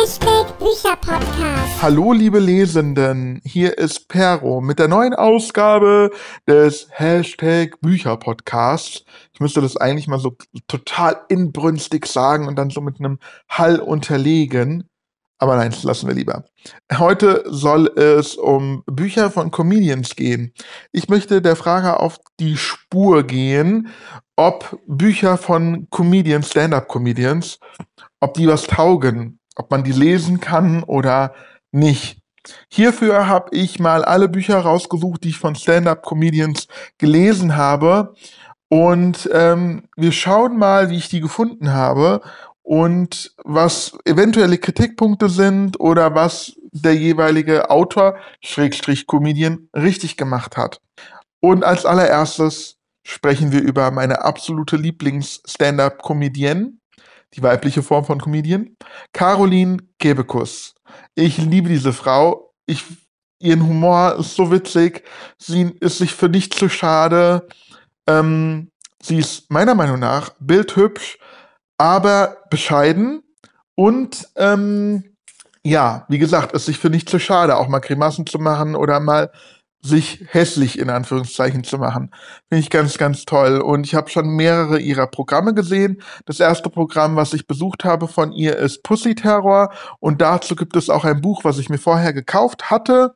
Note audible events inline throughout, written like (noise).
Hashtag Bücherpodcast. Hallo liebe Lesenden, hier ist Pero mit der neuen Ausgabe des Hashtag Bücherpodcasts. Ich müsste das eigentlich mal so total inbrünstig sagen und dann so mit einem Hall unterlegen. Aber nein, das lassen wir lieber. Heute soll es um Bücher von Comedians gehen. Ich möchte der Frage auf die Spur gehen, ob Bücher von Comedians, Stand-up-Comedians, ob die was taugen, ob man die lesen kann oder nicht. Hierfür habe ich mal alle Bücher rausgesucht, die ich von Stand-up-Comedians gelesen habe. Und ähm, wir schauen mal, wie ich die gefunden habe und was eventuelle Kritikpunkte sind oder was der jeweilige Autor, Schrägstrich Comedian, richtig gemacht hat. Und als allererstes sprechen wir über meine absolute Lieblings-Stand-Up-Comedienne, die weibliche Form von Comedian, Caroline Kebekus. Ich liebe diese Frau. Ich, ihren Humor ist so witzig. Sie ist sich für nichts zu schade. Ähm, sie ist meiner Meinung nach bildhübsch aber bescheiden und ähm, ja, wie gesagt, ist sich für nicht zu schade, auch mal Grimassen zu machen oder mal sich hässlich in Anführungszeichen zu machen. Finde ich ganz, ganz toll. Und ich habe schon mehrere ihrer Programme gesehen. Das erste Programm, was ich besucht habe von ihr, ist Pussy Terror. Und dazu gibt es auch ein Buch, was ich mir vorher gekauft hatte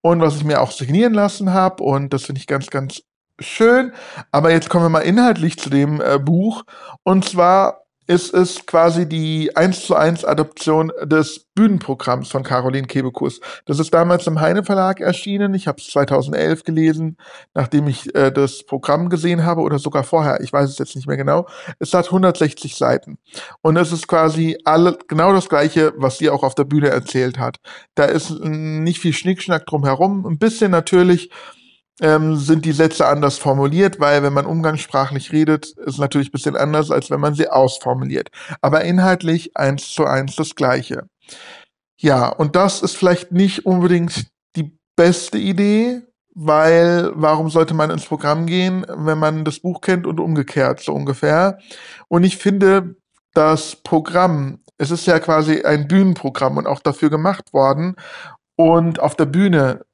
und was ich mir auch signieren lassen habe. Und das finde ich ganz, ganz schön. Aber jetzt kommen wir mal inhaltlich zu dem äh, Buch. Und zwar ist es quasi die 1 zu 1 Adoption des Bühnenprogramms von Caroline Kebekus. Das ist damals im Heine Verlag erschienen. Ich habe es 2011 gelesen, nachdem ich äh, das Programm gesehen habe oder sogar vorher. Ich weiß es jetzt nicht mehr genau. Es hat 160 Seiten. Und es ist quasi alle, genau das Gleiche, was sie auch auf der Bühne erzählt hat. Da ist nicht viel Schnickschnack drumherum. Ein bisschen natürlich ähm, sind die Sätze anders formuliert, weil wenn man umgangssprachlich redet, ist natürlich ein bisschen anders, als wenn man sie ausformuliert. Aber inhaltlich eins zu eins das Gleiche. Ja, und das ist vielleicht nicht unbedingt die beste Idee, weil warum sollte man ins Programm gehen, wenn man das Buch kennt und umgekehrt so ungefähr. Und ich finde, das Programm, es ist ja quasi ein Bühnenprogramm und auch dafür gemacht worden. Und auf der Bühne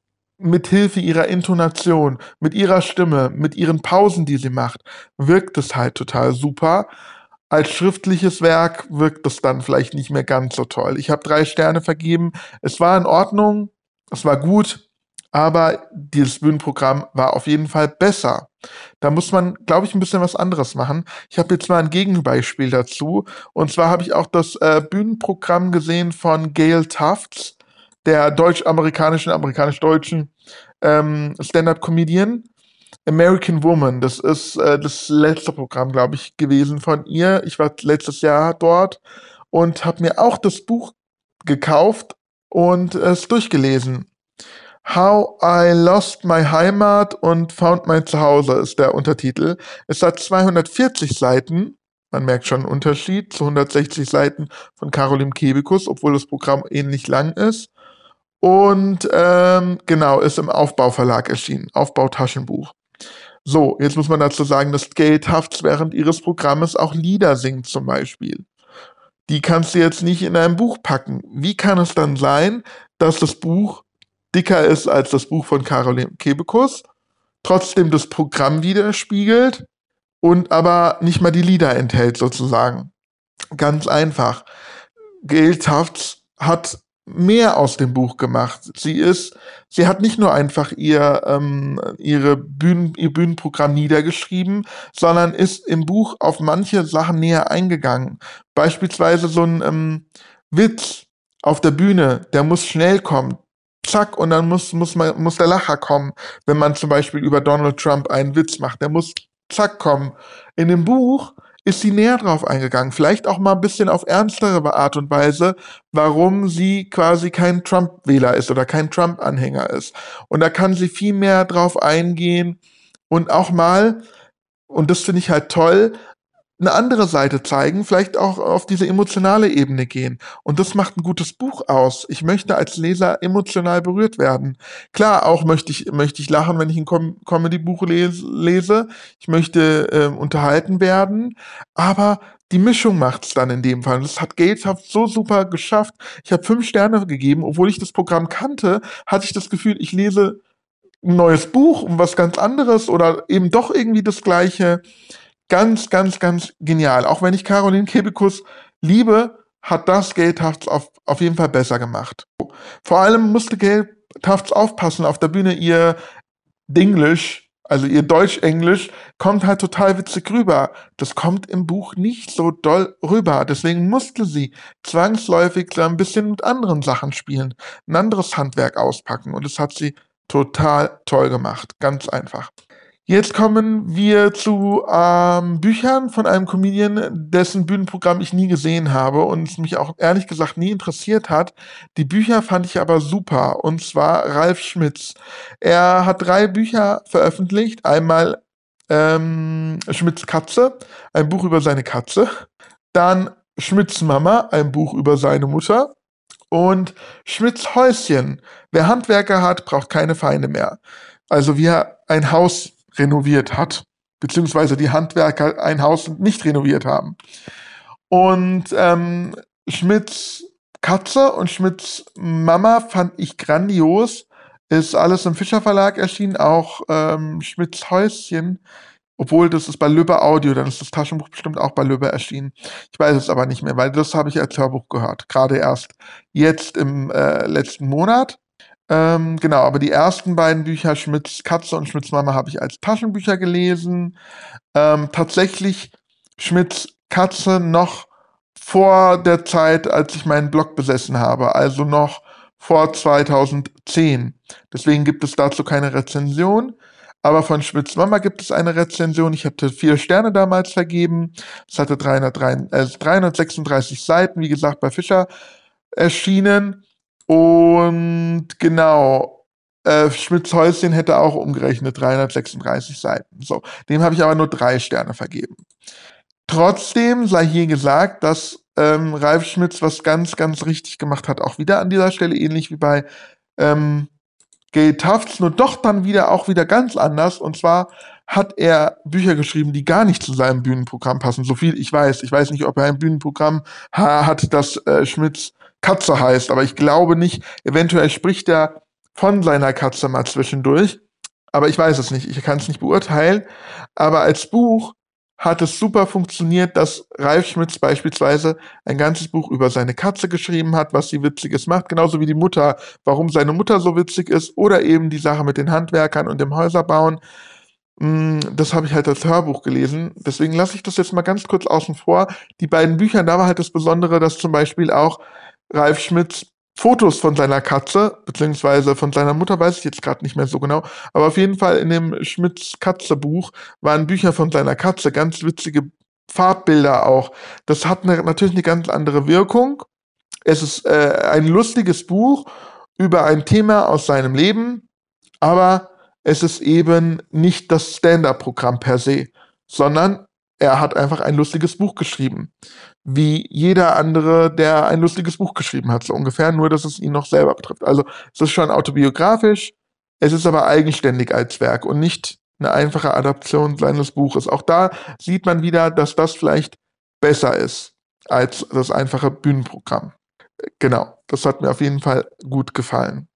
mit Hilfe ihrer Intonation, mit ihrer Stimme, mit ihren Pausen, die sie macht, wirkt es halt total super. Als schriftliches Werk wirkt es dann vielleicht nicht mehr ganz so toll. Ich habe drei Sterne vergeben. Es war in Ordnung, es war gut, aber dieses Bühnenprogramm war auf jeden Fall besser. Da muss man, glaube ich, ein bisschen was anderes machen. Ich habe jetzt mal ein Gegenbeispiel dazu. Und zwar habe ich auch das äh, Bühnenprogramm gesehen von Gail Tufts der deutsch-amerikanischen, amerikanisch-deutschen ähm, Stand-up-Comedian. American Woman, das ist äh, das letzte Programm, glaube ich, gewesen von ihr. Ich war letztes Jahr dort und habe mir auch das Buch gekauft und es durchgelesen. How I Lost My Heimat und Found My Zuhause ist der Untertitel. Es hat 240 Seiten. Man merkt schon einen Unterschied zu 160 Seiten von Caroline Kebekus, obwohl das Programm ähnlich lang ist. Und ähm, genau, ist im Aufbauverlag erschienen. Aufbautaschenbuch. So, jetzt muss man dazu sagen, dass Gail Hafts während ihres Programmes auch Lieder singt zum Beispiel. Die kannst du jetzt nicht in ein Buch packen. Wie kann es dann sein, dass das Buch dicker ist als das Buch von Caroline Kebekus, trotzdem das Programm widerspiegelt und aber nicht mal die Lieder enthält sozusagen? Ganz einfach. Gail Tufts hat mehr aus dem Buch gemacht. Sie ist, sie hat nicht nur einfach ihr, ähm, ihre Bühnen, ihr Bühnenprogramm niedergeschrieben, sondern ist im Buch auf manche Sachen näher eingegangen. Beispielsweise so ein ähm, Witz auf der Bühne, der muss schnell kommen. Zack, und dann muss, muss, man, muss der Lacher kommen, wenn man zum Beispiel über Donald Trump einen Witz macht. Der muss zack kommen. In dem Buch ist sie näher drauf eingegangen. Vielleicht auch mal ein bisschen auf ernstere Art und Weise, warum sie quasi kein Trump-Wähler ist oder kein Trump-Anhänger ist. Und da kann sie viel mehr drauf eingehen und auch mal, und das finde ich halt toll, eine andere Seite zeigen, vielleicht auch auf diese emotionale Ebene gehen. Und das macht ein gutes Buch aus. Ich möchte als Leser emotional berührt werden. Klar, auch möchte ich, möchte ich lachen, wenn ich ein Com Comedy-Buch lese. Ich möchte äh, unterhalten werden. Aber die Mischung macht's dann in dem Fall. Das hat Gateshaft so super geschafft. Ich habe fünf Sterne gegeben, obwohl ich das Programm kannte, hatte ich das Gefühl, ich lese ein neues Buch um was ganz anderes oder eben doch irgendwie das Gleiche. Ganz, ganz, ganz genial. Auch wenn ich Caroline Kebekus liebe, hat das Gatehafts auf, auf jeden Fall besser gemacht. Vor allem musste Gatehafts aufpassen auf der Bühne. Ihr Dinglish also ihr Deutsch-Englisch kommt halt total witzig rüber. Das kommt im Buch nicht so doll rüber. Deswegen musste sie zwangsläufig so ein bisschen mit anderen Sachen spielen, ein anderes Handwerk auspacken. Und das hat sie total toll gemacht. Ganz einfach. Jetzt kommen wir zu ähm, Büchern von einem Comedian, dessen Bühnenprogramm ich nie gesehen habe und es mich auch ehrlich gesagt nie interessiert hat. Die Bücher fand ich aber super und zwar Ralf Schmitz. Er hat drei Bücher veröffentlicht. Einmal ähm, Schmitz Katze, ein Buch über seine Katze. Dann Schmitz Mama, ein Buch über seine Mutter. Und Schmitz Häuschen. Wer Handwerker hat, braucht keine Feinde mehr. Also wie er ein Haus renoviert hat, beziehungsweise die Handwerker ein Haus nicht renoviert haben. Und ähm, Schmidts Katze und Schmidts Mama fand ich grandios. Ist alles im Fischer Verlag erschienen, auch ähm, Schmidts Häuschen. Obwohl, das ist bei Lübbe Audio, dann ist das Taschenbuch bestimmt auch bei Lübbe erschienen. Ich weiß es aber nicht mehr, weil das habe ich als Hörbuch gehört. Gerade erst jetzt im äh, letzten Monat. Ähm, genau, aber die ersten beiden Bücher, Schmidts Katze und Schmidts Mama, habe ich als Taschenbücher gelesen. Ähm, tatsächlich Schmidts Katze noch vor der Zeit, als ich meinen Blog besessen habe, also noch vor 2010. Deswegen gibt es dazu keine Rezension. Aber von Schmidts Mama gibt es eine Rezension. Ich hatte vier Sterne damals vergeben. Es hatte 303, äh, 336 Seiten, wie gesagt, bei Fischer erschienen. Und genau, äh, Schmidts Häuschen hätte auch umgerechnet 336 Seiten. So, dem habe ich aber nur drei Sterne vergeben. Trotzdem sei hier gesagt, dass ähm, Ralf Schmitz was ganz, ganz richtig gemacht hat. Auch wieder an dieser Stelle ähnlich wie bei ähm, Gay Tufts, nur doch dann wieder auch wieder ganz anders. Und zwar hat er Bücher geschrieben, die gar nicht zu seinem Bühnenprogramm passen. So viel ich weiß. Ich weiß nicht, ob er ein Bühnenprogramm hat, das äh, Schmitz Katze heißt, aber ich glaube nicht. Eventuell spricht er von seiner Katze mal zwischendurch, aber ich weiß es nicht. Ich kann es nicht beurteilen. Aber als Buch hat es super funktioniert, dass Ralf Schmitz beispielsweise ein ganzes Buch über seine Katze geschrieben hat, was sie Witziges macht, genauso wie die Mutter, warum seine Mutter so witzig ist, oder eben die Sache mit den Handwerkern und dem Häuserbauen. Mm, das habe ich halt als Hörbuch gelesen. Deswegen lasse ich das jetzt mal ganz kurz außen vor. Die beiden Bücher, da war halt das Besondere, dass zum Beispiel auch Ralf Schmitz Fotos von seiner Katze, beziehungsweise von seiner Mutter, weiß ich jetzt gerade nicht mehr so genau. Aber auf jeden Fall in dem Schmitz Katze Buch waren Bücher von seiner Katze, ganz witzige Farbbilder auch. Das hat eine, natürlich eine ganz andere Wirkung. Es ist äh, ein lustiges Buch über ein Thema aus seinem Leben, aber es ist eben nicht das Stand-up-Programm per se, sondern er hat einfach ein lustiges Buch geschrieben. Wie jeder andere, der ein lustiges Buch geschrieben hat, so ungefähr, nur dass es ihn noch selber betrifft. Also es ist schon autobiografisch, es ist aber eigenständig als Werk und nicht eine einfache Adaption seines Buches. Auch da sieht man wieder, dass das vielleicht besser ist als das einfache Bühnenprogramm. Genau, das hat mir auf jeden Fall gut gefallen.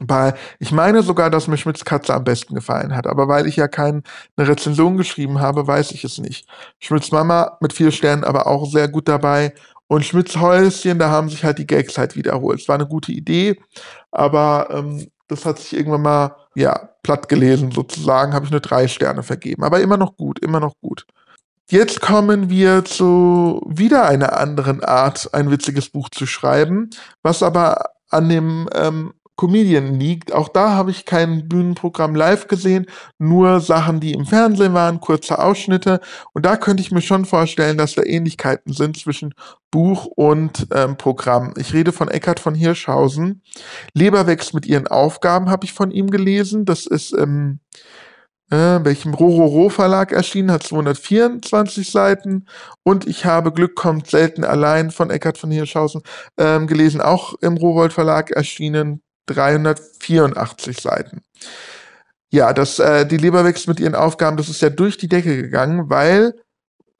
Bei, ich meine sogar, dass mir Schmidts Katze am besten gefallen hat, aber weil ich ja keine Rezension geschrieben habe, weiß ich es nicht. Schmidts Mama mit vier Sternen aber auch sehr gut dabei. Und Schmidts Häuschen, da haben sich halt die Gags halt wiederholt. Es war eine gute Idee, aber ähm, das hat sich irgendwann mal, ja, platt gelesen sozusagen, habe ich nur drei Sterne vergeben. Aber immer noch gut, immer noch gut. Jetzt kommen wir zu wieder einer anderen Art, ein witziges Buch zu schreiben, was aber an dem ähm, Comedian liegt. Auch da habe ich kein Bühnenprogramm live gesehen, nur Sachen, die im Fernsehen waren, kurze Ausschnitte. Und da könnte ich mir schon vorstellen, dass da Ähnlichkeiten sind zwischen Buch und ähm, Programm. Ich rede von Eckhard von Hirschhausen. Leber wächst mit ihren Aufgaben, habe ich von ihm gelesen. Das ist im äh, welchem Rororo Verlag erschienen, hat 224 Seiten. Und ich habe Glück kommt selten allein von Eckhard von Hirschhausen ähm, gelesen, auch im Rowold Verlag erschienen, 384 Seiten. Ja, das, äh, die Leberwächs mit ihren Aufgaben, das ist ja durch die Decke gegangen, weil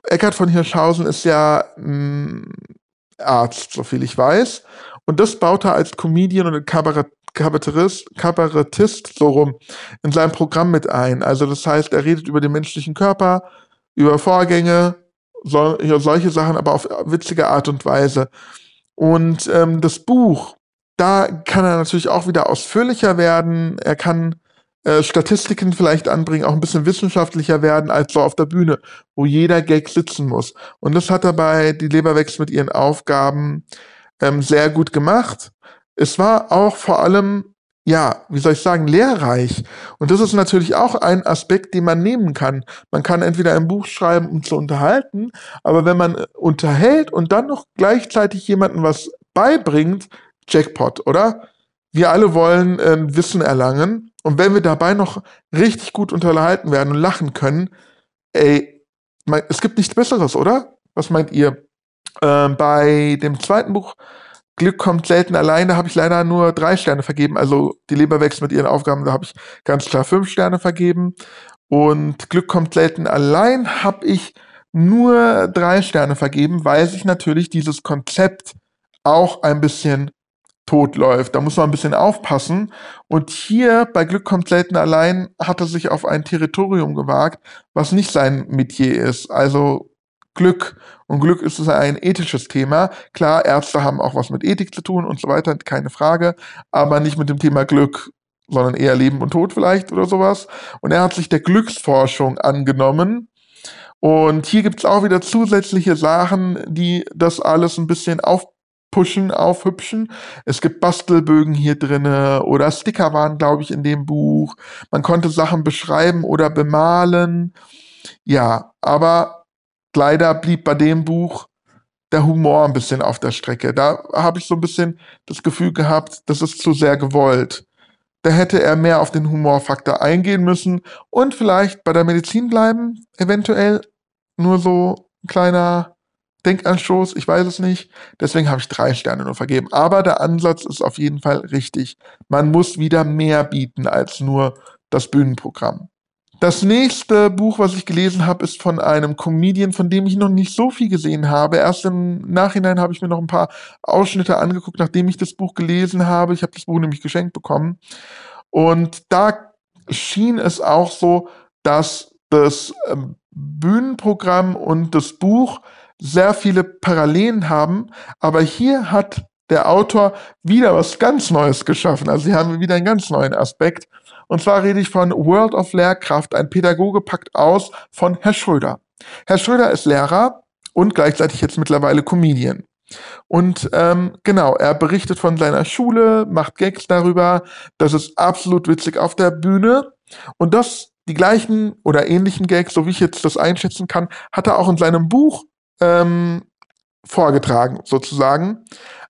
Eckhard von Hirschhausen ist ja mh, Arzt, soviel ich weiß. Und das baut er als Comedian und Kabarett, Kabarettist, Kabarettist so rum in seinem Programm mit ein. Also das heißt, er redet über den menschlichen Körper, über Vorgänge, so, ja, solche Sachen, aber auf witzige Art und Weise. Und ähm, das Buch, da kann er natürlich auch wieder ausführlicher werden. Er kann äh, Statistiken vielleicht anbringen, auch ein bisschen wissenschaftlicher werden als so auf der Bühne, wo jeder Gag sitzen muss. Und das hat er bei Die Leber wächst mit ihren Aufgaben ähm, sehr gut gemacht. Es war auch vor allem, ja, wie soll ich sagen, lehrreich. Und das ist natürlich auch ein Aspekt, den man nehmen kann. Man kann entweder ein Buch schreiben, um zu unterhalten, aber wenn man unterhält und dann noch gleichzeitig jemandem was beibringt, Jackpot, oder? Wir alle wollen äh, Wissen erlangen. Und wenn wir dabei noch richtig gut unterhalten werden und lachen können, ey, mein, es gibt nichts Besseres, oder? Was meint ihr? Äh, bei dem zweiten Buch Glück kommt selten allein, da habe ich leider nur drei Sterne vergeben. Also die Leber wächst mit ihren Aufgaben, da habe ich ganz klar fünf Sterne vergeben. Und Glück kommt selten allein habe ich nur drei Sterne vergeben, weil sich natürlich dieses Konzept auch ein bisschen tot läuft. Da muss man ein bisschen aufpassen. Und hier bei Glück kommt selten allein hat er sich auf ein Territorium gewagt, was nicht sein Metier ist. Also Glück. Und Glück ist ein ethisches Thema. Klar, Ärzte haben auch was mit Ethik zu tun und so weiter, keine Frage. Aber nicht mit dem Thema Glück, sondern eher Leben und Tod vielleicht oder sowas. Und er hat sich der Glücksforschung angenommen. Und hier gibt es auch wieder zusätzliche Sachen, die das alles ein bisschen auf pushen, aufhübschen. Es gibt Bastelbögen hier drinne oder Sticker waren, glaube ich, in dem Buch. Man konnte Sachen beschreiben oder bemalen. Ja, aber leider blieb bei dem Buch der Humor ein bisschen auf der Strecke. Da habe ich so ein bisschen das Gefühl gehabt, das ist zu sehr gewollt. Da hätte er mehr auf den Humorfaktor eingehen müssen und vielleicht bei der Medizin bleiben, eventuell nur so ein kleiner Denkanstoß, ich weiß es nicht. Deswegen habe ich drei Sterne nur vergeben. Aber der Ansatz ist auf jeden Fall richtig. Man muss wieder mehr bieten als nur das Bühnenprogramm. Das nächste Buch, was ich gelesen habe, ist von einem Comedian, von dem ich noch nicht so viel gesehen habe. Erst im Nachhinein habe ich mir noch ein paar Ausschnitte angeguckt, nachdem ich das Buch gelesen habe. Ich habe das Buch nämlich geschenkt bekommen. Und da schien es auch so, dass das ähm, Bühnenprogramm und das Buch sehr viele Parallelen haben, aber hier hat der Autor wieder was ganz Neues geschaffen. Also sie haben wieder einen ganz neuen Aspekt. Und zwar rede ich von World of Lehrkraft, ein Pädagoge packt aus von Herr Schröder. Herr Schröder ist Lehrer und gleichzeitig jetzt mittlerweile Comedian. Und ähm, genau, er berichtet von seiner Schule, macht Gags darüber. Das ist absolut witzig auf der Bühne. Und das, die gleichen oder ähnlichen Gags, so wie ich jetzt das einschätzen kann, hat er auch in seinem Buch ähm, vorgetragen, sozusagen.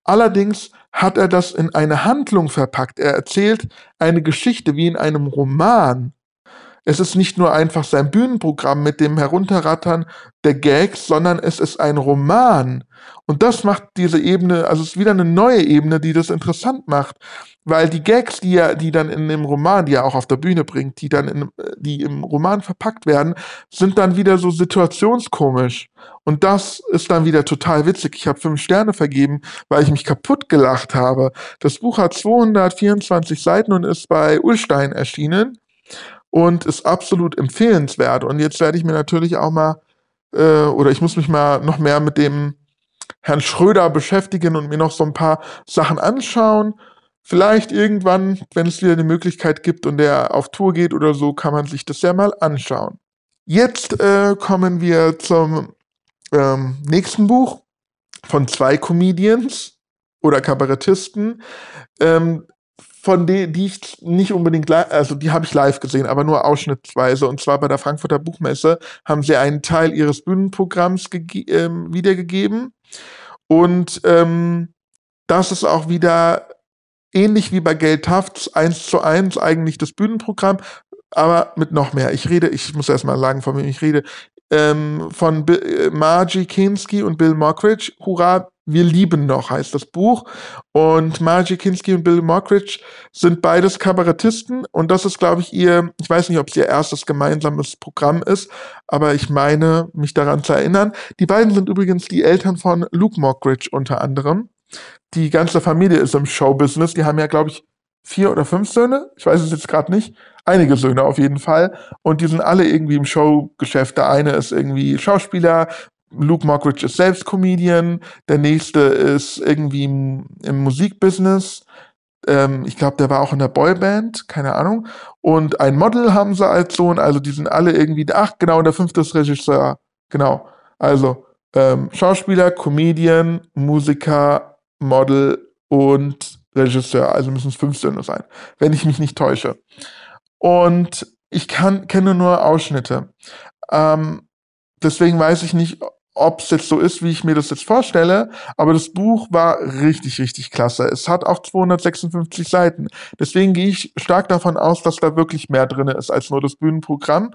Allerdings hat er das in eine Handlung verpackt. Er erzählt eine Geschichte wie in einem Roman. Es ist nicht nur einfach sein Bühnenprogramm mit dem Herunterrattern der Gags, sondern es ist ein Roman. Und das macht diese Ebene, also es ist wieder eine neue Ebene, die das interessant macht. Weil die Gags, die er, die dann in dem Roman, die er auch auf der Bühne bringt, die dann in, die im Roman verpackt werden, sind dann wieder so situationskomisch. Und das ist dann wieder total witzig. Ich habe fünf Sterne vergeben, weil ich mich kaputt gelacht habe. Das Buch hat 224 Seiten und ist bei Ulstein erschienen und ist absolut empfehlenswert. Und jetzt werde ich mir natürlich auch mal, äh, oder ich muss mich mal noch mehr mit dem Herrn Schröder beschäftigen und mir noch so ein paar Sachen anschauen. Vielleicht irgendwann, wenn es wieder eine Möglichkeit gibt und der auf Tour geht oder so, kann man sich das ja mal anschauen. Jetzt äh, kommen wir zum ähm, nächsten Buch von zwei Comedians oder Kabarettisten. Ähm, von denen, die ich nicht unbedingt, also die habe ich live gesehen, aber nur ausschnittsweise. Und zwar bei der Frankfurter Buchmesse haben sie einen Teil ihres Bühnenprogramms ähm, wiedergegeben. Und ähm, das ist auch wieder ähnlich wie bei Geld Hafts, eins zu eins eigentlich das Bühnenprogramm, aber mit noch mehr. Ich rede, ich muss erst mal sagen, von wem ich rede, ähm, von Bill, äh, Margie Kinski und Bill Mockridge. Hurra, wir lieben noch, heißt das Buch. Und Margie Kinski und Bill Mockridge sind beides Kabarettisten. Und das ist, glaube ich, ihr, ich weiß nicht, ob es ihr erstes gemeinsames Programm ist, aber ich meine, mich daran zu erinnern. Die beiden sind übrigens die Eltern von Luke Mockridge unter anderem. Die ganze Familie ist im Showbusiness. Die haben ja, glaube ich, vier oder fünf Söhne. Ich weiß es jetzt gerade nicht. Einige Söhne auf jeden Fall. Und die sind alle irgendwie im Showgeschäft. Der eine ist irgendwie Schauspieler, Luke Mockridge ist selbst Comedian, der nächste ist irgendwie im, im Musikbusiness. Ähm, ich glaube, der war auch in der Boyband, keine Ahnung. Und ein Model haben sie als Sohn, also die sind alle irgendwie, ach genau, der fünfte ist Regisseur. Genau. Also ähm, Schauspieler, Comedian, Musiker, Model und Regisseur. Also müssen es fünf Söhne sein, wenn ich mich nicht täusche. Und ich kann, kenne nur Ausschnitte. Ähm, deswegen weiß ich nicht, ob es jetzt so ist, wie ich mir das jetzt vorstelle, aber das Buch war richtig, richtig klasse. Es hat auch 256 Seiten. Deswegen gehe ich stark davon aus, dass da wirklich mehr drin ist als nur das Bühnenprogramm.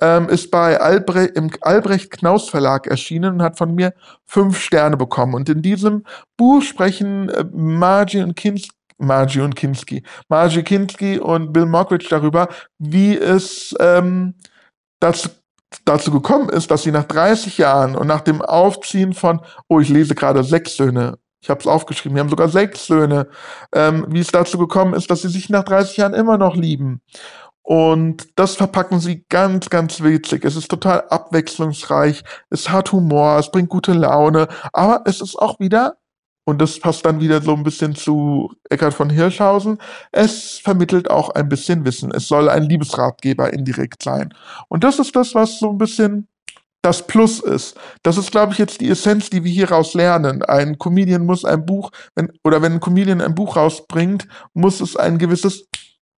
Ähm, ist bei Albre im Albrecht Knaus Verlag erschienen und hat von mir fünf Sterne bekommen. Und in diesem Buch sprechen äh, Margie und Kinski Margie und Kinski. Margie Kinski und Bill Mockridge darüber, wie es ähm, dazu dazu gekommen ist, dass sie nach 30 Jahren und nach dem Aufziehen von, oh, ich lese gerade sechs Söhne, ich habe es aufgeschrieben, wir haben sogar sechs Söhne, ähm, wie es dazu gekommen ist, dass sie sich nach 30 Jahren immer noch lieben. Und das verpacken sie ganz, ganz witzig. Es ist total abwechslungsreich, es hat Humor, es bringt gute Laune, aber es ist auch wieder und das passt dann wieder so ein bisschen zu Eckhard von Hirschhausen, es vermittelt auch ein bisschen Wissen. Es soll ein Liebesratgeber indirekt sein. Und das ist das, was so ein bisschen das Plus ist. Das ist, glaube ich, jetzt die Essenz, die wir hieraus lernen. Ein Comedian muss ein Buch, wenn, oder wenn ein Comedian ein Buch rausbringt, muss es ein gewisses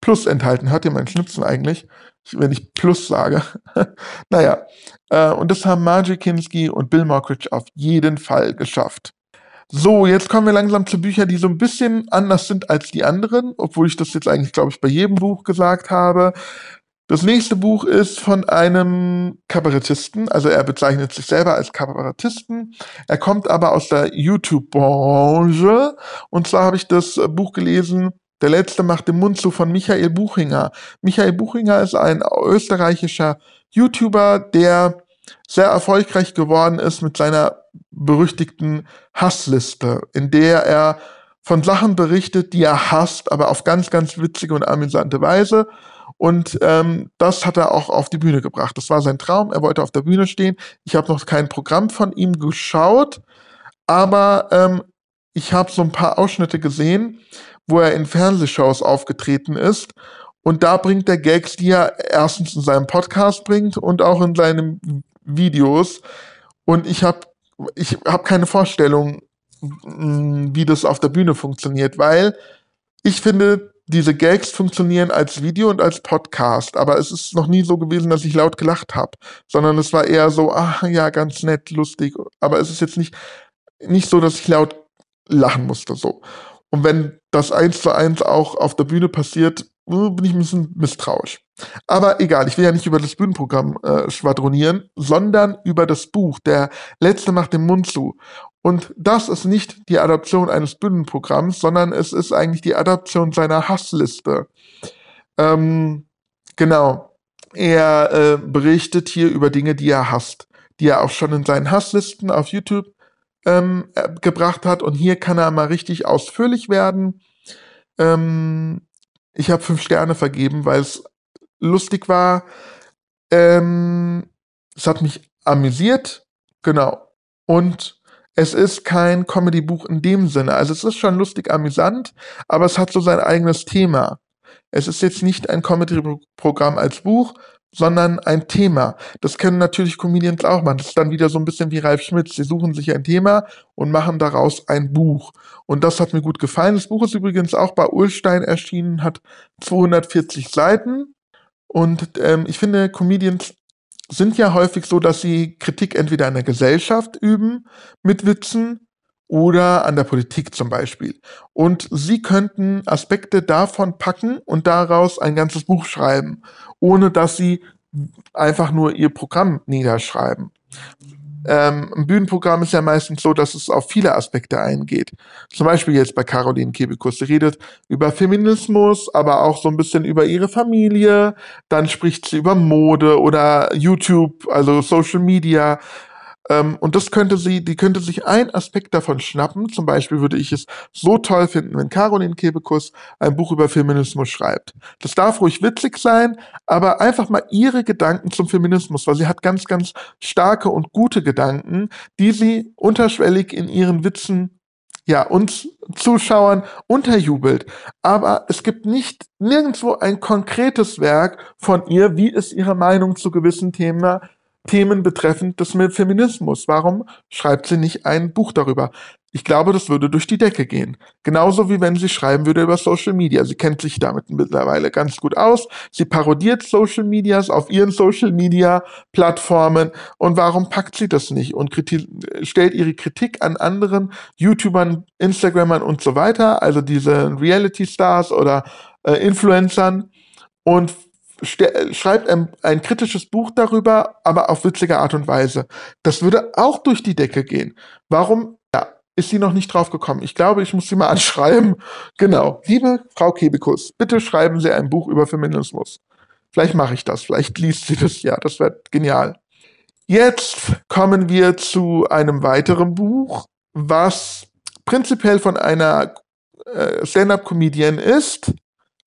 Plus enthalten. Hört ihr mein Schnipsen eigentlich? Wenn ich Plus sage. (laughs) naja, äh, und das haben Margie Kinski und Bill Mockridge auf jeden Fall geschafft. So, jetzt kommen wir langsam zu Büchern, die so ein bisschen anders sind als die anderen, obwohl ich das jetzt eigentlich, glaube ich, bei jedem Buch gesagt habe. Das nächste Buch ist von einem Kabarettisten, also er bezeichnet sich selber als Kabarettisten. Er kommt aber aus der YouTube-Branche. Und zwar habe ich das Buch gelesen, Der Letzte macht den Mund zu von Michael Buchinger. Michael Buchinger ist ein österreichischer YouTuber, der sehr erfolgreich geworden ist mit seiner berüchtigten Hassliste, in der er von Sachen berichtet, die er hasst, aber auf ganz, ganz witzige und amüsante Weise. Und ähm, das hat er auch auf die Bühne gebracht. Das war sein Traum. Er wollte auf der Bühne stehen. Ich habe noch kein Programm von ihm geschaut, aber ähm, ich habe so ein paar Ausschnitte gesehen, wo er in Fernsehshows aufgetreten ist. Und da bringt er Gags, die er erstens in seinem Podcast bringt und auch in seinen Videos. Und ich habe ich hab keine Vorstellung, mm, wie das auf der Bühne funktioniert, weil ich finde, diese Gags funktionieren als Video und als Podcast, aber es ist noch nie so gewesen, dass ich laut gelacht habe, sondern es war eher so, ach ja, ganz nett, lustig, aber es ist jetzt nicht, nicht so, dass ich laut lachen musste, so. Und wenn das eins zu eins auch auf der Bühne passiert, bin ich ein bisschen misstrauisch. Aber egal, ich will ja nicht über das Bühnenprogramm äh, schwadronieren, sondern über das Buch. Der Letzte macht den Mund zu. Und das ist nicht die Adaption eines Bühnenprogramms, sondern es ist eigentlich die Adaption seiner Hassliste. Ähm, genau. Er äh, berichtet hier über Dinge, die er hasst, die er auch schon in seinen Hasslisten auf YouTube ähm, äh, gebracht hat. Und hier kann er mal richtig ausführlich werden. Ähm, ich habe fünf Sterne vergeben, weil es lustig war. Ähm, es hat mich amüsiert, genau. Und es ist kein Comedy-Buch in dem Sinne. Also es ist schon lustig amüsant, aber es hat so sein eigenes Thema. Es ist jetzt nicht ein Comedy-Programm als Buch, sondern ein Thema. Das können natürlich Comedians auch machen. Das ist dann wieder so ein bisschen wie Ralf Schmitz. Sie suchen sich ein Thema und machen daraus ein Buch. Und das hat mir gut gefallen. Das Buch ist übrigens auch bei Ulstein erschienen, hat 240 Seiten. Und ähm, ich finde, Comedians sind ja häufig so, dass sie Kritik entweder an der Gesellschaft üben mit Witzen oder an der Politik zum Beispiel. Und sie könnten Aspekte davon packen und daraus ein ganzes Buch schreiben, ohne dass sie einfach nur ihr Programm niederschreiben. ähm, ein Bühnenprogramm ist ja meistens so, dass es auf viele Aspekte eingeht. Zum Beispiel jetzt bei Caroline Kebekus. Sie redet über Feminismus, aber auch so ein bisschen über ihre Familie. Dann spricht sie über Mode oder YouTube, also Social Media. Ähm, und das könnte sie, die könnte sich ein Aspekt davon schnappen. Zum Beispiel würde ich es so toll finden, wenn Caroline Kebekus ein Buch über Feminismus schreibt. Das darf ruhig witzig sein, aber einfach mal ihre Gedanken zum Feminismus, weil sie hat ganz, ganz starke und gute Gedanken, die sie unterschwellig in ihren Witzen ja, uns Zuschauern unterjubelt. Aber es gibt nicht nirgendwo ein konkretes Werk von ihr, wie ist ihre Meinung zu gewissen Themen Themen betreffend des Feminismus. Warum schreibt sie nicht ein Buch darüber? Ich glaube, das würde durch die Decke gehen. Genauso wie wenn sie schreiben würde über Social Media. Sie kennt sich damit mittlerweile ganz gut aus. Sie parodiert Social Medias auf ihren Social Media Plattformen. Und warum packt sie das nicht und stellt ihre Kritik an anderen YouTubern, Instagrammern und so weiter, also diese Reality Stars oder äh, Influencern und schreibt ein, ein, kritisches Buch darüber, aber auf witzige Art und Weise. Das würde auch durch die Decke gehen. Warum ja, ist sie noch nicht drauf gekommen? Ich glaube, ich muss sie mal (laughs) anschreiben. Genau. Liebe Frau Kebekus, bitte schreiben Sie ein Buch über Feminismus. Vielleicht mache ich das, vielleicht liest sie das ja, das wäre genial. Jetzt kommen wir zu einem weiteren Buch, was prinzipiell von einer äh, Stand-up-Comedian ist,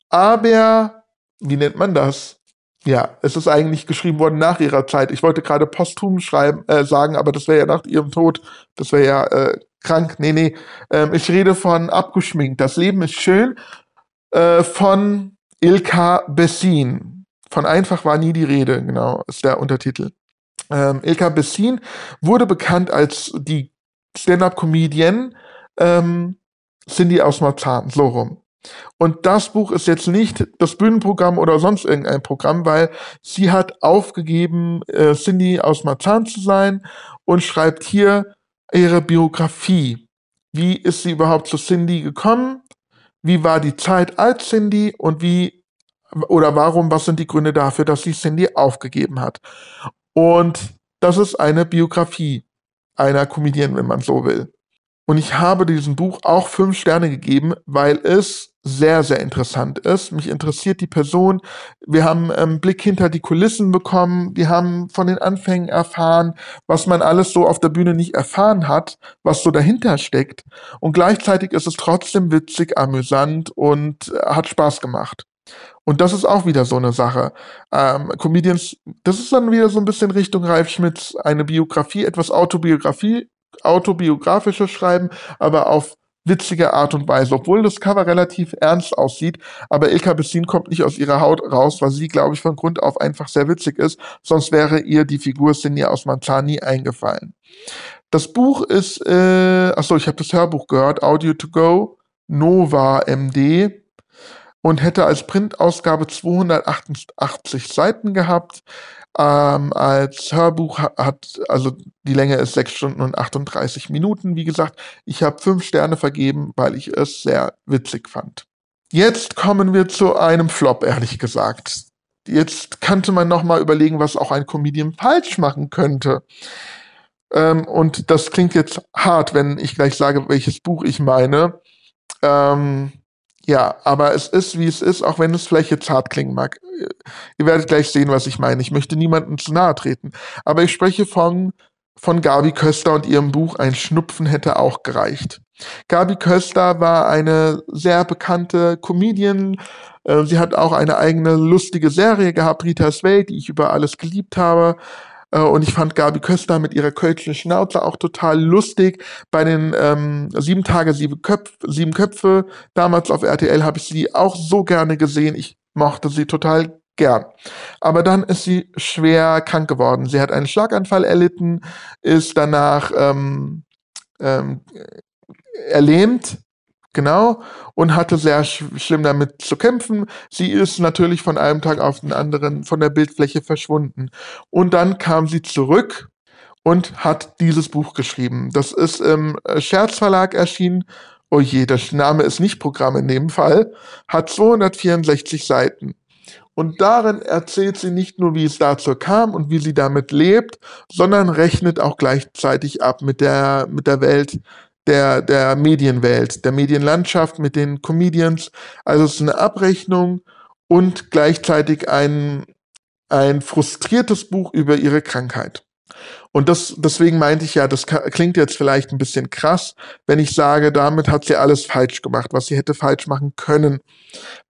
aber wie nennt man das? Ja, es ist eigentlich geschrieben worden nach ihrer Zeit. Ich wollte gerade posthum schreiben, äh, sagen, aber das wäre ja nach ihrem Tod. Das wäre ja äh, krank. Nee, nee. Ähm, ich rede von abgeschminkt. Das Leben ist schön. Äh, von Ilka Bessin. Von einfach war nie die Rede, genau, ist der Untertitel. Ähm, Ilka Bessin wurde bekannt als die Stand-up-Comedian ähm, Cindy aus Marzahn, so rum. Und das Buch ist jetzt nicht das Bühnenprogramm oder sonst irgendein Programm, weil sie hat aufgegeben, äh, Cindy aus Marzahn zu sein und schreibt hier ihre Biografie. Wie ist sie überhaupt zu Cindy gekommen? Wie war die Zeit als Cindy und wie oder warum, was sind die Gründe dafür, dass sie Cindy aufgegeben hat? Und das ist eine Biografie einer Comedian, wenn man so will. Und ich habe diesem Buch auch fünf Sterne gegeben, weil es sehr, sehr interessant ist. Mich interessiert die Person. Wir haben einen ähm, Blick hinter die Kulissen bekommen. Wir haben von den Anfängen erfahren, was man alles so auf der Bühne nicht erfahren hat, was so dahinter steckt. Und gleichzeitig ist es trotzdem witzig, amüsant und äh, hat Spaß gemacht. Und das ist auch wieder so eine Sache. Ähm, Comedians, das ist dann wieder so ein bisschen Richtung Ralf Schmitz, eine Biografie, etwas Autobiografie autobiografisches Schreiben, aber auf witzige Art und Weise, obwohl das Cover relativ ernst aussieht. Aber Ilka Bessin kommt nicht aus ihrer Haut raus, weil sie, glaube ich, von Grund auf einfach sehr witzig ist. Sonst wäre ihr die Figur Sinja aus Manzani eingefallen. Das Buch ist, äh, achso, ich habe das Hörbuch gehört, Audio to Go, Nova MD und hätte als Printausgabe 288 Seiten gehabt. Ähm, als Hörbuch hat, also die Länge ist 6 Stunden und 38 Minuten. Wie gesagt, ich habe 5 Sterne vergeben, weil ich es sehr witzig fand. Jetzt kommen wir zu einem Flop, ehrlich gesagt. Jetzt könnte man nochmal überlegen, was auch ein Comedian falsch machen könnte. Ähm, und das klingt jetzt hart, wenn ich gleich sage, welches Buch ich meine. Ähm, ja, aber es ist, wie es ist, auch wenn es vielleicht jetzt hart klingen mag. Ihr werdet gleich sehen, was ich meine. Ich möchte niemandem zu nahe treten. Aber ich spreche von, von Gabi Köster und ihrem Buch Ein Schnupfen hätte auch gereicht. Gabi Köster war eine sehr bekannte Comedian. Äh, sie hat auch eine eigene lustige Serie gehabt, Rita's Welt, die ich über alles geliebt habe. Äh, und ich fand Gabi Köster mit ihrer kölschen Schnauze auch total lustig. Bei den ähm, Sieben Tage, sieben, Köpf, sieben Köpfe, damals auf RTL, habe ich sie auch so gerne gesehen. Ich mochte sie total gern. Aber dann ist sie schwer krank geworden. Sie hat einen Schlaganfall erlitten, ist danach ähm, ähm, erlähmt Genau, und hatte sehr sch schlimm damit zu kämpfen. Sie ist natürlich von einem Tag auf den anderen von der Bildfläche verschwunden. Und dann kam sie zurück und hat dieses Buch geschrieben. Das ist im Scherzverlag erschienen. Oh je, der Name ist nicht Programm in dem Fall. Hat 264 Seiten. Und darin erzählt sie nicht nur, wie es dazu kam und wie sie damit lebt, sondern rechnet auch gleichzeitig ab mit der, mit der Welt, der, der Medienwelt, der Medienlandschaft, mit den Comedians. Also es ist eine Abrechnung und gleichzeitig ein, ein frustriertes Buch über ihre Krankheit. Und das, deswegen meinte ich ja, das klingt jetzt vielleicht ein bisschen krass, wenn ich sage, damit hat sie alles falsch gemacht, was sie hätte falsch machen können,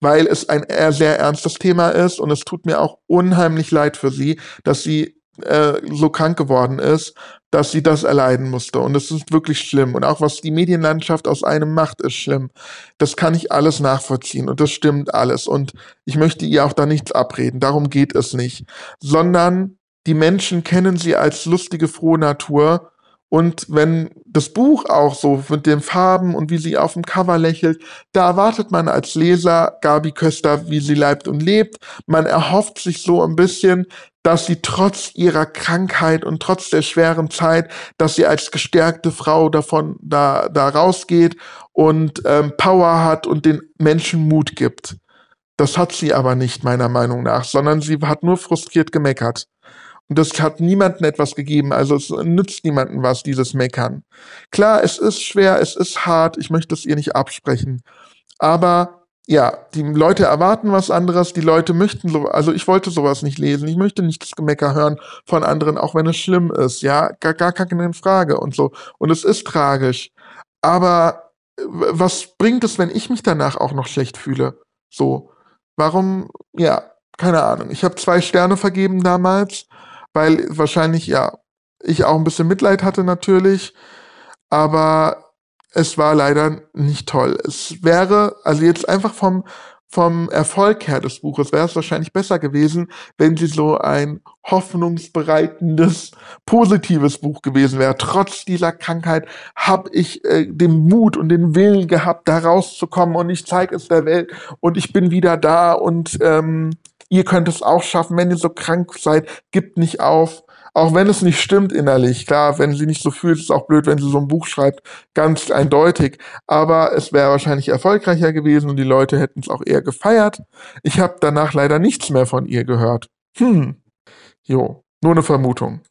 weil es ein sehr ernstes Thema ist und es tut mir auch unheimlich leid für sie, dass sie äh, so krank geworden ist, dass sie das erleiden musste. Und es ist wirklich schlimm. Und auch was die Medienlandschaft aus einem macht, ist schlimm. Das kann ich alles nachvollziehen und das stimmt alles. Und ich möchte ihr auch da nichts abreden. Darum geht es nicht. Sondern die Menschen kennen sie als lustige, frohe Natur. Und wenn das Buch auch so mit den Farben und wie sie auf dem Cover lächelt, da erwartet man als Leser Gabi Köster, wie sie leibt und lebt. Man erhofft sich so ein bisschen, dass sie trotz ihrer Krankheit und trotz der schweren Zeit, dass sie als gestärkte Frau davon da, da rausgeht und ähm, Power hat und den Menschen Mut gibt. Das hat sie aber nicht, meiner Meinung nach, sondern sie hat nur frustriert gemeckert. Und das hat niemandem etwas gegeben. Also es nützt niemandem was, dieses Meckern. Klar, es ist schwer, es ist hart. Ich möchte es ihr nicht absprechen. Aber ja, die Leute erwarten was anderes. Die Leute möchten so, also ich wollte sowas nicht lesen. Ich möchte nicht das Gemecker hören von anderen, auch wenn es schlimm ist. Ja, gar, gar keine Frage und so. Und es ist tragisch. Aber äh, was bringt es, wenn ich mich danach auch noch schlecht fühle? So. Warum, ja, keine Ahnung. Ich habe zwei Sterne vergeben damals weil wahrscheinlich, ja, ich auch ein bisschen Mitleid hatte natürlich, aber es war leider nicht toll. Es wäre, also jetzt einfach vom, vom Erfolg her des Buches wäre es wahrscheinlich besser gewesen, wenn sie so ein hoffnungsbereitendes, positives Buch gewesen wäre. Trotz dieser Krankheit habe ich äh, den Mut und den Willen gehabt, da rauszukommen und ich zeige es der Welt und ich bin wieder da und ähm, Ihr könnt es auch schaffen, wenn ihr so krank seid, gibt nicht auf. Auch wenn es nicht stimmt innerlich, klar, wenn sie nicht so fühlt, ist es auch blöd, wenn sie so ein Buch schreibt, ganz eindeutig. Aber es wäre wahrscheinlich erfolgreicher gewesen und die Leute hätten es auch eher gefeiert. Ich habe danach leider nichts mehr von ihr gehört. Hm. Jo, nur eine Vermutung.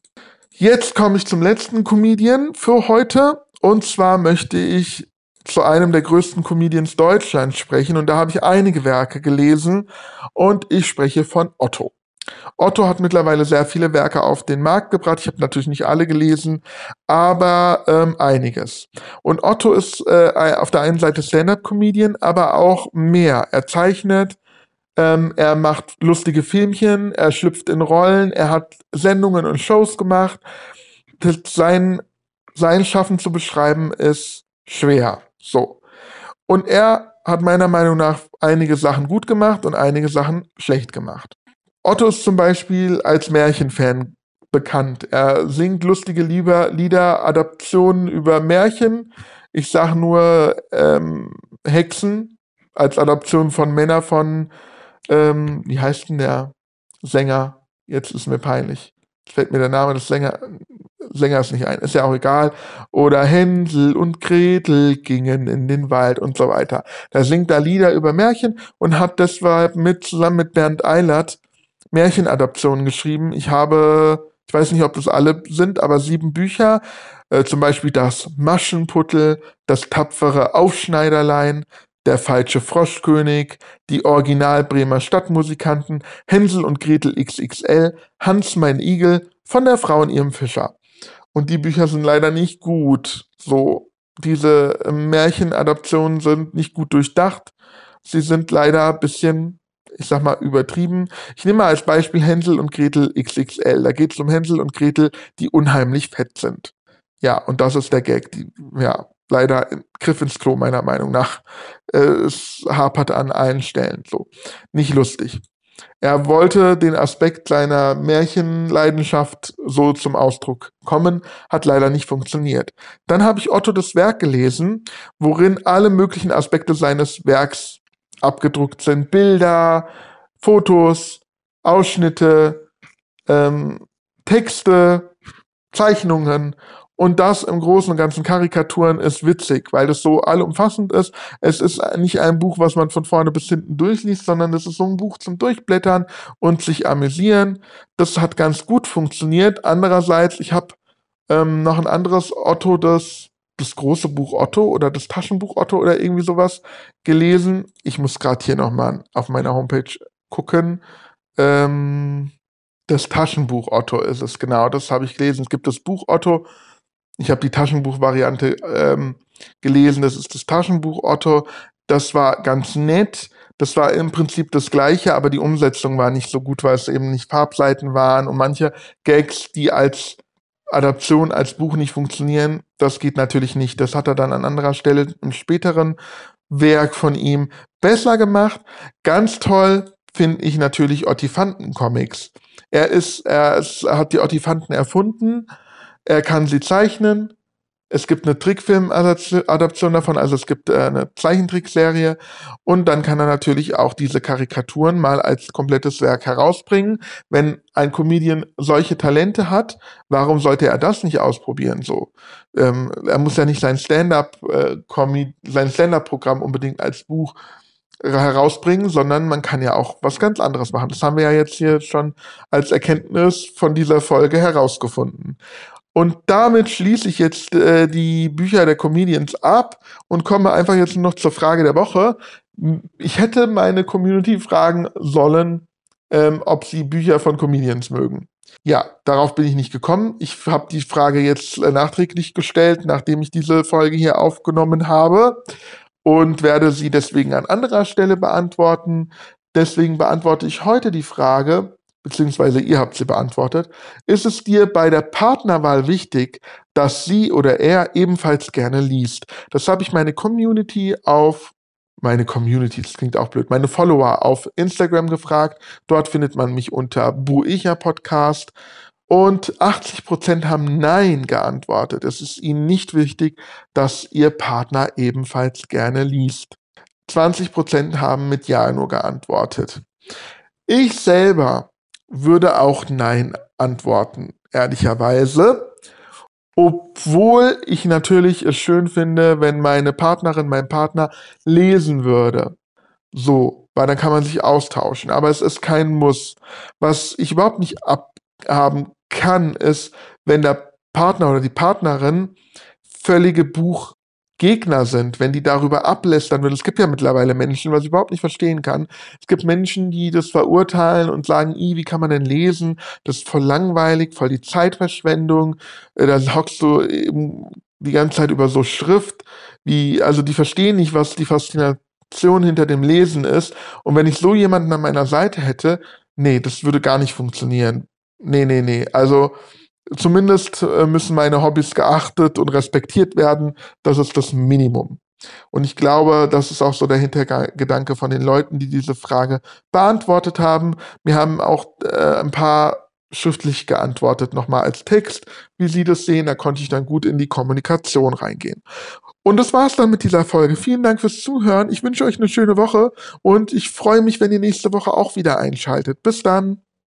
Jetzt komme ich zum letzten Comedian für heute. Und zwar möchte ich zu einem der größten Comedians Deutschlands sprechen und da habe ich einige Werke gelesen und ich spreche von Otto. Otto hat mittlerweile sehr viele Werke auf den Markt gebracht. Ich habe natürlich nicht alle gelesen, aber ähm, einiges. Und Otto ist äh, auf der einen Seite Stand-up-Comedian, aber auch mehr. Er zeichnet, ähm, er macht lustige Filmchen, er schlüpft in Rollen, er hat Sendungen und Shows gemacht. Sein, sein Schaffen zu beschreiben ist schwer. So. Und er hat meiner Meinung nach einige Sachen gut gemacht und einige Sachen schlecht gemacht. Otto ist zum Beispiel als Märchenfan bekannt. Er singt lustige Lieder, Lieder Adaptionen über Märchen. Ich sage nur ähm, Hexen als Adaption von Männer von, ähm, wie heißt denn der Sänger? Jetzt ist mir peinlich. Jetzt fällt mir der Name des Sänger, Sängers nicht ein, ist ja auch egal. Oder Hänsel und Gretel gingen in den Wald und so weiter. Da singt er Lieder über Märchen und hat deshalb mit, zusammen mit Bernd Eilert Märchenadaptionen geschrieben. Ich habe, ich weiß nicht, ob das alle sind, aber sieben Bücher. Äh, zum Beispiel das Maschenputtel, das tapfere Aufschneiderlein, der falsche Froschkönig, die Original Bremer Stadtmusikanten, Hänsel und Gretel XXL, Hans mein Igel, von der Frau in ihrem Fischer. Und die Bücher sind leider nicht gut. So, diese Märchenadaptionen sind nicht gut durchdacht. Sie sind leider ein bisschen, ich sag mal, übertrieben. Ich nehme mal als Beispiel Hänsel und Gretel XXL. Da geht es um Hänsel und Gretel, die unheimlich fett sind. Ja, und das ist der Gag. Die, ja, leider Griff ins Klo, meiner Meinung nach. Äh, es hapert an allen Stellen. So. Nicht lustig. Er wollte den Aspekt seiner Märchenleidenschaft so zum Ausdruck kommen, hat leider nicht funktioniert. Dann habe ich Otto das Werk gelesen, worin alle möglichen Aspekte seines Werks abgedruckt sind. Bilder, Fotos, Ausschnitte, ähm, Texte, Zeichnungen Und das im Großen und Ganzen Karikaturen ist witzig, weil das so allumfassend ist. Es ist nicht ein Buch, was man von vorne bis hinten durchliest, sondern es ist so ein Buch zum Durchblättern und sich amüsieren. Das hat ganz gut funktioniert. Andererseits, ich habe ähm, noch ein anderes Otto, das das große Buch Otto oder das Taschenbuch Otto oder irgendwie sowas gelesen. Ich muss gerade hier nochmal auf meiner Homepage gucken. Ähm, das Taschenbuch Otto ist es, genau. Das habe ich gelesen. Es gibt das Buch Otto. Ich habe die Taschenbuch-Variante ähm, gelesen. Das ist das Taschenbuch Otto. Das war ganz nett. Das war im Prinzip das Gleiche, aber die Umsetzung war nicht so gut, weil es eben nicht Farbseiten waren und manche Gags, die als Adaption als Buch nicht funktionieren, das geht natürlich nicht. Das hat er dann an anderer Stelle im späteren Werk von ihm besser gemacht. Ganz toll finde ich natürlich Ottifanten-Comics. Er ist, er, ist, hat die Ottifanten erfunden, er kann sie zeichnen, es gibt eine Trickfilm-Adaption davon, also es gibt äh, eine Zeichentrickserie und dann kann er natürlich auch diese Karikaturen mal als komplettes Werk herausbringen. Wenn ein Comedian solche Talente hat, warum sollte er das nicht ausprobieren? So, ähm, er muss ja nicht sein Stand-up, äh, sein Stand-up-Programm unbedingt als Buch herausbringen, sondern man kann ja auch was ganz anderes machen. Das haben wir ja jetzt hier schon als Erkenntnis von dieser Folge herausgefunden. Und damit schließe ich jetzt äh, die Bücher der Comedians ab und komme einfach jetzt noch zur Frage der Woche. Ich hätte meine Community fragen sollen, ähm, ob sie Bücher von Comedians mögen. Ja, darauf bin ich nicht gekommen. Ich habe die Frage jetzt äh, nachträglich gestellt, nachdem ich diese Folge hier aufgenommen habe und werde sie deswegen an anderer Stelle beantworten. Deswegen beantworte ich heute die Frage, beziehungsweise ihr habt sie beantwortet, ist es dir bei der Partnerwahl wichtig, dass sie oder er ebenfalls gerne liest? Das habe ich meine Community auf meine Community, das klingt auch blöd, meine Follower auf Instagram gefragt. Dort findet man mich unter Buicha Podcast. Und 80% haben Nein geantwortet. Es ist ihnen nicht wichtig, dass ihr Partner ebenfalls gerne liest. 20% haben mit Ja nur geantwortet. Ich selber würde auch Nein antworten, ehrlicherweise. Obwohl ich natürlich es schön finde, wenn meine Partnerin, mein Partner lesen würde. So, weil dann kann man sich austauschen. Aber es ist kein Muss. Was ich überhaupt nicht abhaben kann, ist, wenn der Partner oder die Partnerin völlige Buch Gegner sind, wenn die darüber ablästern würden. Es gibt ja mittlerweile Menschen, was ich überhaupt nicht verstehen kann. Es gibt Menschen, die das verurteilen und sagen, I, wie kann man denn lesen? Das ist voll langweilig, voll die Zeitverschwendung. Äh, da hockst du eben die ganze Zeit über so Schrift, wie, also die verstehen nicht, was die Faszination hinter dem Lesen ist. Und wenn ich so jemanden an meiner Seite hätte, nee, das würde gar nicht funktionieren. Nee, nee, nee. Also, zumindest äh, müssen meine Hobbys geachtet und respektiert werden. Das ist das Minimum. Und ich glaube, das ist auch so der Hintergedanke von den Leuten, die diese Frage beantwortet haben. Wir haben auch äh, ein paar schriftlich geantwortet, nochmal als Text, wie Sie das sehen. Da konnte ich dann gut in die Kommunikation reingehen. Und das war's dann mit dieser Folge. Vielen Dank fürs Zuhören. Ich wünsche euch eine schöne Woche und ich freue mich, wenn ihr nächste Woche auch wieder einschaltet. Bis dann.